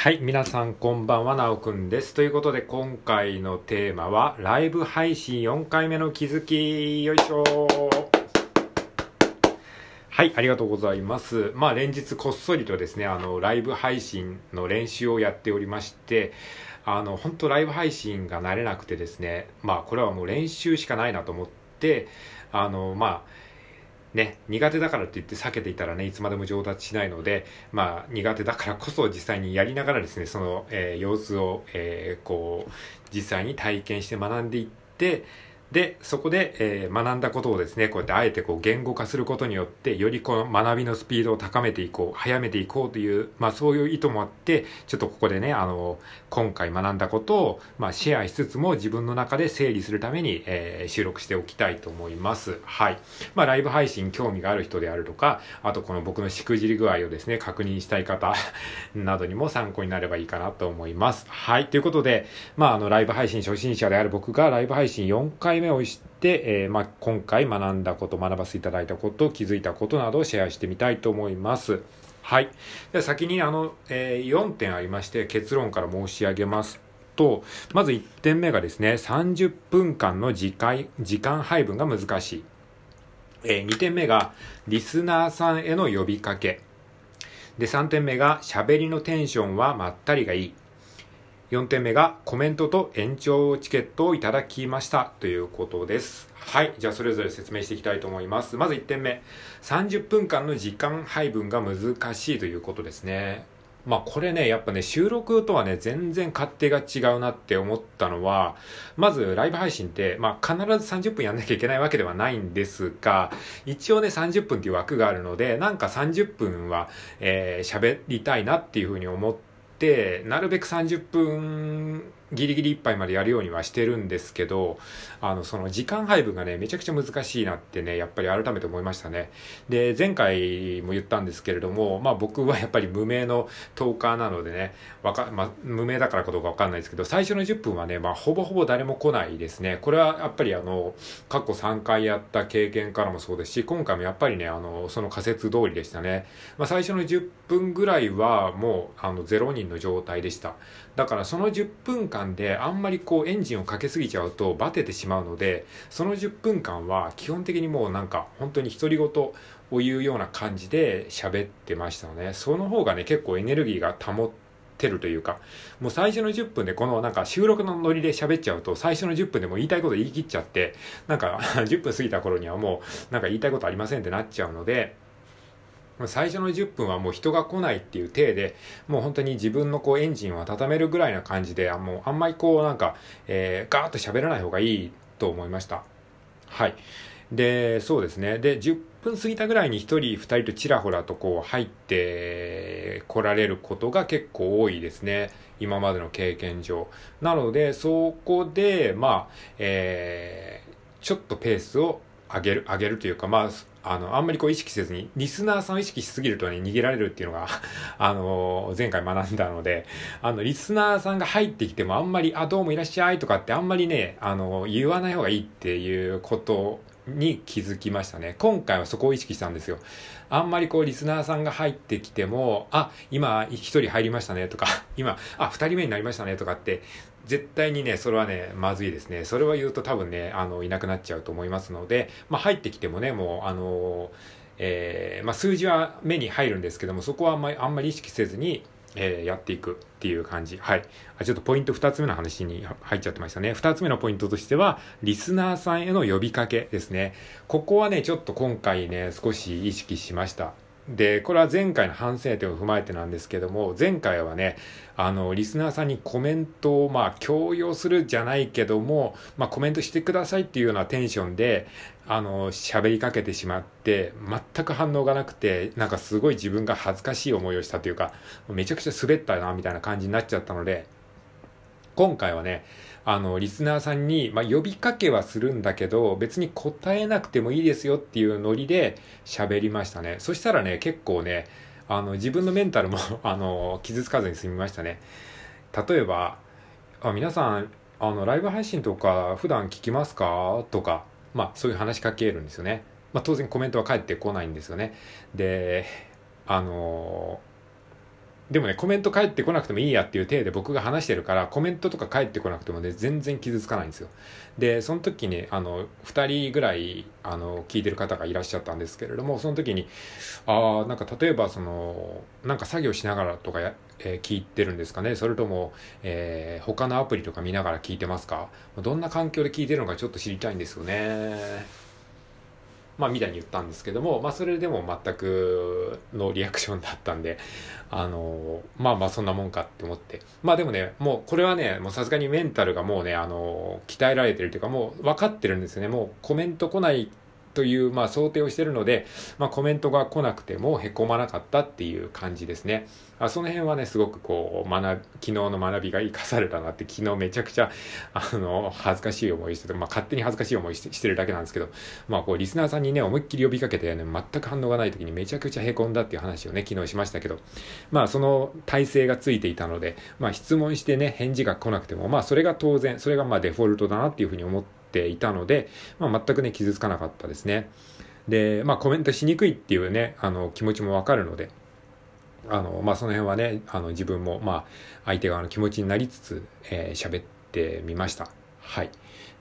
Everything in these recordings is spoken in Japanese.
はい、皆さんこんばんは、なおくんです。ということで、今回のテーマは、ライブ配信4回目の気づき、よいしょはい、ありがとうございます。まあ、連日こっそりとですね、あの、ライブ配信の練習をやっておりまして、あの、本当ライブ配信が慣れなくてですね、まあ、これはもう練習しかないなと思って、あの、まあ、ね、苦手だからって言って避けていたらね、いつまでも上達しないので、まあ、苦手だからこそ実際にやりながらですね、その、えー様子を、えーこう、実際に体験して学んでいって、で、そこで、えー学んだことをですね、こうやってあえてこう言語化することによって、よりこの学びのスピードを高めていこう、早めていこうという、まあそういう意図もあって、ちょっとここでね、あの、今回学んだことを、まあシェアしつつも自分の中で整理するために、えー収録しておきたいと思います。はい。まあライブ配信興味がある人であるとか、あとこの僕のしくじり具合をですね、確認したい方 などにも参考になればいいかなと思います。はい。ということで、まああのライブ配信初心者である僕がライブ配信4回目をして、えーまあ今回学んだこと、学ばせていただいたこと、気づいたことなどをシェアしてみたいと思います。はい。では先にあの、えー4点ありまして、結論から申し上げますと、まず1点目がですね、30分間の時間時間配分が難しい。えー2点目が、リスナーさんへの呼びかけ。で、3点目が、喋りのテンションはまったりがいい。4点目が、コメントと延長チケットをいただきました。ということです。はい。じゃあ、それぞれ説明していきたいと思います。まず1点目。30分間の時間配分が難しいということですね。まあこれね、やっぱね、収録とはね、全然勝手が違うなって思ったのは、まずライブ配信って、まあ必ず30分やんなきゃいけないわけではないんですが、一応ね、30分っていう枠があるので、なんか30分は、えー喋りたいなっていうふうに思って、なるべく30分ギリギリいっぱいまでやるようにはしてるんですけど、あの、その時間配分がね、めちゃくちゃ難しいなってね、やっぱり改めて思いましたね。で、前回も言ったんですけれども、まあ僕はやっぱり無名のトーカーなのでね、わか、まあ無名だからかどうかわかんないですけど、最初の10分はね、まあほぼほぼ誰も来ないですね。これはやっぱりあの、過去3回やった経験からもそうですし、今回もやっぱりね、あの、その仮説通りでしたね。まあ最初の10分ぐらいはもう、あの、0人の状態でした。だからその10分間であんまりこうエンジンをかけすぎちゃうとバテてしまうので、その10分間は基本的にもうなんか本当に独り言を言うような感じで喋ってましたのね。その方がね、結構エネルギーが保ってるというか、もう最初の10分でこのなんか収録のノリで喋っちゃうと、最初の10分でも言いたいこと言い切っちゃって、なんか 10分過ぎた頃にはもうなんか言いたいことありませんってなっちゃうので、最初の10分はもう人が来ないっていう体で、もう本当に自分のこうエンジンを温めるぐらいな感じで、もうあんまりこうなんか、えー、ガーッと喋らない方がいいと思いました。はい。で、そうですね。で、10分過ぎたぐらいに1人、2人とちらほらとこう入って来られることが結構多いですね。今までの経験上。なので、そこで、まあ、えー、ちょっとペースを上げる、上げるというか、まあ、あの、あんまりこう意識せずに、リスナーさんを意識しすぎるとね、逃げられるっていうのが、あの、前回学んだので、あの、リスナーさんが入ってきてもあんまり、あ、どうもいらっしゃいとかってあんまりね、あの、言わない方がいいっていうことに気づきましたね。今回はそこを意識したんですよ。あんまりこうリスナーさんが入ってきても、あ、今一人入りましたねとか、今、あ、二人目になりましたねとかって、絶対にね、それはね、まずいですね。それは言うと多分ね、あの、いなくなっちゃうと思いますので、まあ入ってきてもね、もう、あの、えー、まあ数字は目に入るんですけども、そこは、あんまり意識せずに、えー、やっていくっていう感じ。はい。ちょっとポイント2つ目の話に入っちゃってましたね。2つ目のポイントとしては、リスナーさんへの呼びかけですね。ここはね、ちょっと今回ね、少し意識しました。で、これは前回の反省点を踏まえてなんですけども、前回はね、あの、リスナーさんにコメントを、まあ、強要するじゃないけども、まあ、コメントしてくださいっていうようなテンションで、あの、喋りかけてしまって、全く反応がなくて、なんかすごい自分が恥ずかしい思いをしたというか、めちゃくちゃ滑ったな、みたいな感じになっちゃったので、今回はね、あの、リスナーさんに、まあ、呼びかけはするんだけど、別に答えなくてもいいですよっていうノリで喋りましたね。そしたらね、結構ね、あの、自分のメンタルも あの、傷つかずに済みましたね。例えば、あ、皆さん、あの、ライブ配信とか普段聞きますか？とか、まあ、そういう話しかけるんですよね。まあ、当然コメントは返ってこないんですよね。で、あのでもね、コメント返ってこなくてもいいやっていう体で僕が話してるから、コメントとか返ってこなくてもね、全然傷つかないんですよ。で、その時に、あの、二人ぐらい、あの、聞いてる方がいらっしゃったんですけれども、その時に、ああ、なんか例えばその、なんか作業しながらとかや、えー、聞いてるんですかねそれとも、えー、他のアプリとか見ながら聞いてますか？どんな環境で聞いてるのかちょっと知りたいんですよね。まあ、みたいに言ったんですけども、まあ、それでも全くのリアクションだったんで、あの、まあまあそんなもんかって思って。まあでもね、もうこれはね、もうさすがにメンタルがもうね、あの、鍛えられてるというか、もう分かってるんですよね。もうコメント来ないという、まあ、想定をしてるので、まあ、コメントが来なくてもへこまなかったっていう感じですね。あその辺はね、すごくこう、学昨日の学びが生かされたなって、昨日めちゃくちゃ、あの、恥ずかしい思いしてて、まあ、勝手に恥ずかしい思いしてるだけなんですけど、まあ、こう、リスナーさんにね、思いっきり呼びかけてね、全く反応がない時にめちゃくちゃへこんだっていう話をね、昨日しましたけど、まあ、その体制がついていたので、まあ、質問してね、返事が来なくても、まあ、それが当然、それがまあ、デフォルトだなっていうふうに思ってていたので、まあ、全くね、傷つかなかったですね。で、まあコメントしにくいっていうね、あの気持ちもわかるので、あの、まあその辺はね、あの自分も、まあ相手側の気持ちになりつつ、えー、喋ってみました。はい。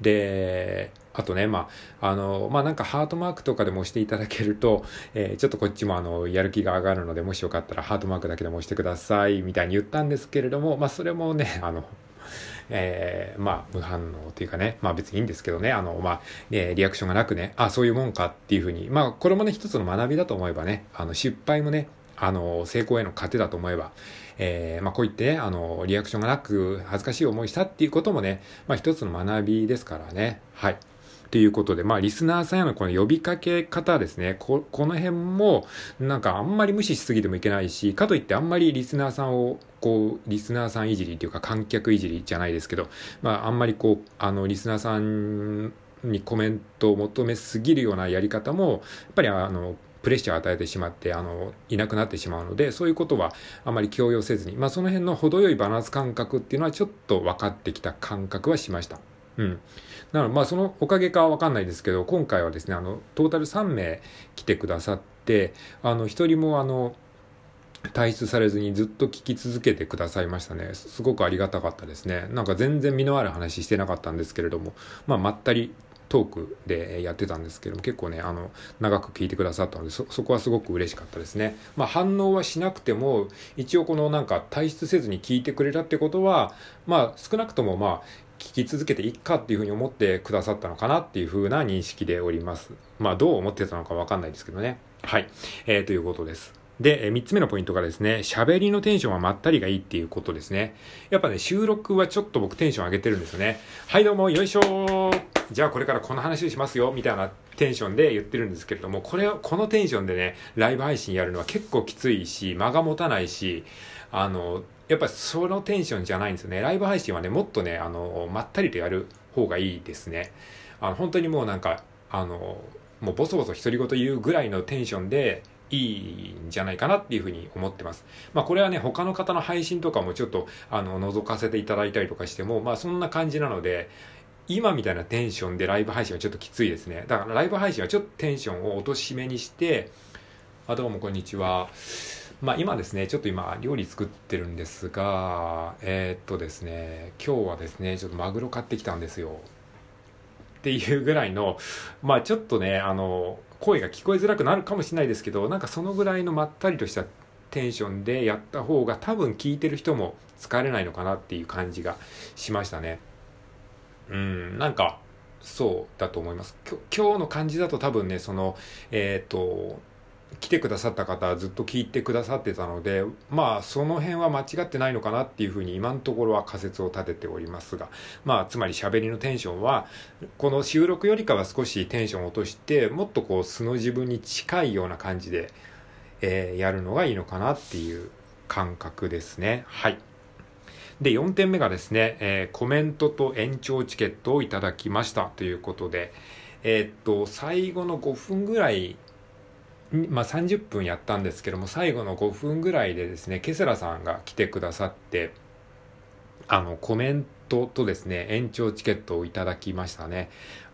で、あとね、まあ、あの、まあ、なんかハートマークとかでも押していただけると、えー、ちょっとこっちもあの、やる気が上がるので、もしよかったらハートマークだけでも押してください、みたいに言ったんですけれども、まあ、それもね、あの、えー、まあ、無反応というかね、まあ別にいいんですけどね、あの、まあ、えー、リアクションがなくね、あ、そういうもんかっていうふうに、まあ、これもね、一つの学びだと思えばね、あの、失敗もね、あの、成功への糧だと思えば、えー、まあ、こういって、ね、あの、リアクションがなく恥ずかしい思いしたっていうこともね、まあ、一つの学びですからね。はい。ということで、まあ、リスナーさんへのこの呼びかけ方ですね。こ、この辺も、なんかあんまり無視しすぎてもいけないし、かといってあんまりリスナーさんを、こう、リスナーさんいじりっていうか観客いじりじゃないですけど、まあ、あんまりこう、あの、リスナーさんにコメントを求めすぎるようなやり方も、やっぱりあの、プレッシャーを与えてしまって、あの、いなくなってしまうので、そういうことはあまり強要せずに、まあ、その辺の程よいバランス感覚っていうのはちょっと分かってきた感覚はしました。うん。なので、まあ、そのおかげかわかんないですけど、今回はですね、あの、トータル3名来てくださって、あの、一人もあの、退出されずにずっと聞き続けてくださいましたね。すごくありがたかったですね。なんか全然身のある話してなかったんですけれども、まあ、まったりトークでやってたんですけども、結構ね、あの、長く聞いてくださったので、そ、そこはすごく嬉しかったですね。まあ、反応はしなくても、一応このなんか退出せずに聞いてくれたってことは、まあ、少なくともまあ、聞き続けていっかっていうふうに思ってくださったのかなっていうふうな認識でおります。まあ、どう思ってたのかわかんないですけどね。はい。えー、ということです。で、3つ目のポイントがですね、喋りのテンションはまったりがいいっていうことですね。やっぱね、収録はちょっと僕テンション上げてるんですよね。はい、どうも、よいしょじゃあこれからこの話しますよ、みたいなテンションで言ってるんですけれども、これを、このテンションでね、ライブ配信やるのは結構きついし、間が持たないし、あの、やっぱりそのテンションじゃないんですよね。ライブ配信はね、もっとね、あの、まったりとやる方がいいですね。あの、本当にもうなんか、あの、もうボソボソ独り言言うぐらいのテンションでいいんじゃないかなっていうふうに思ってます。まあこれはね、他の方の配信とかもちょっと、あの、覗かせていただいたりとかしても、まあそんな感じなので、今みたいなテンションでライブ配信はちょっときついですね。だからライブ配信はちょっとテンションを落としめにして、あ、どうもこんにちは。まあ今ですね、ちょっと今料理作ってるんですが、えー、っとですね、今日はですね、ちょっとマグロ買ってきたんですよ。っていうぐらいの、まあちょっとね、あの、声が聞こえづらくなるかもしれないですけど、なんかそのぐらいのまったりとしたテンションでやった方が多分聞いてる人も疲れないのかなっていう感じがしましたね。うん、なんか、そうだと思います。今日の感じだと多分ね、その、えっ、と、来てくださった方はずっと聞いてくださってたので、まあその辺は間違ってないのかなっていうふうに今のところは仮説を立てておりますが、まあつまり喋りのテンションは、この収録よりかは少しテンションを落として、もっとこう素の自分に近いような感じで、えー、やるのがいいのかなっていう感覚ですね。はい。で、4点目がですね、えー、コメントと延長チケットをいただきましたということで、えー、っと、最後の5分ぐらいまあ、30分やったんですけども最後の5分ぐらいでですねケセラさんが来てくださってあの、コメントとですね、延長チケットをいただきましたね。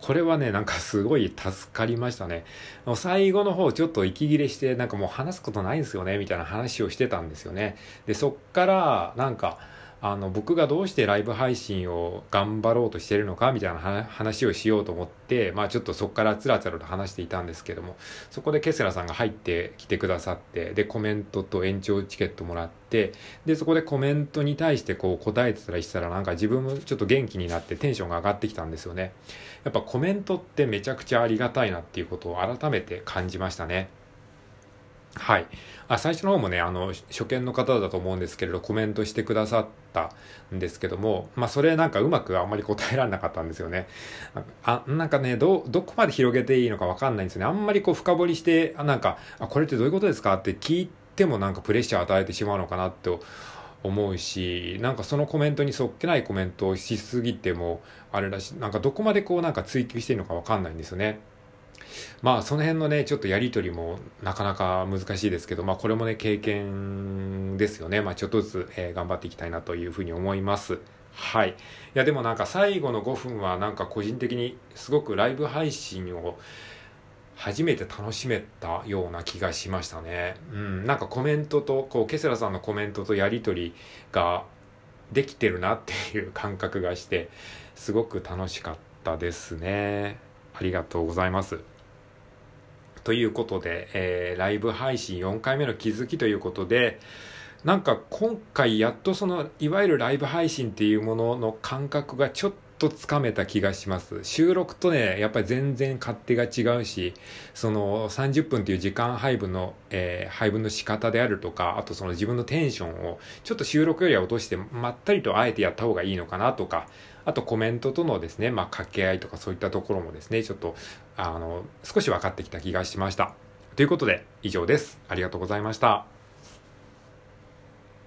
これはね、なんかすごい助かりましたね。最後の方ちょっと息切れして、なんかもう話すことないんですよね、みたいな話をしてたんですよね。で、そっから、なんか、あの僕がどうしてライブ配信を頑張ろうとしてるのかみたいな話をしようと思って、まあ、ちょっとそこからつらつらと話していたんですけどもそこでケスラさんが入ってきてくださってでコメントと延長チケットもらってでそこでコメントに対してこう答えてたらしたらなんか自分もちょっと元気になってテンションが上がってきたんですよね。やっぱコメントってめちゃくちゃありがたいなっていうことを改めて感じましたね。はい。あ最初の方もね、あの、初見の方だと思うんですけれど、コメントしてくださったんですけども、まあ、それなんかうまくあんまり答えられなかったんですよね。あ、なんかね、ど、どこまで広げていいのかわかんないんですよね。あんまりこう深掘りして、あなんか、あ、これってどういうことですかって聞いてもなんかプレッシャー与えてしまうのかなって思うし、なんかそのコメントにそっけないコメントをしすぎても、あれだし、なんかどこまでこうなんか追求していいのかわかんないんですよね。まあその辺のね、ちょっとやりとりもなかなか難しいですけど、まあこれもね、経験ですよね。まあちょっとずつ、えー、頑張っていきたいなというふうに思います。はい。いやでもなんか最後の5分はなんか個人的にすごくライブ配信を初めて楽しめたような気がしましたね。うん。なんかコメントと、こう、ケセラさんのコメントとやりとりができてるなっていう感覚がして、すごく楽しかったですね。ありがとうございます。ということで、えー、ライブ配信4回目の気づきということで、なんか今回やっとその、いわゆるライブ配信っていうものの感覚がちょっとつかめた気がします。収録とね、やっぱり全然勝手が違うし、その30分っていう時間配分の、えー、配分の仕方であるとか、あとその自分のテンションをちょっと収録よりは落としてまったりとあえてやった方がいいのかなとか、あとコメントとのですね、まあ、掛け合いとかそういったところもですね、ちょっと、あの、少し分かってきた気がしました。ということで、以上です。ありがとうございました。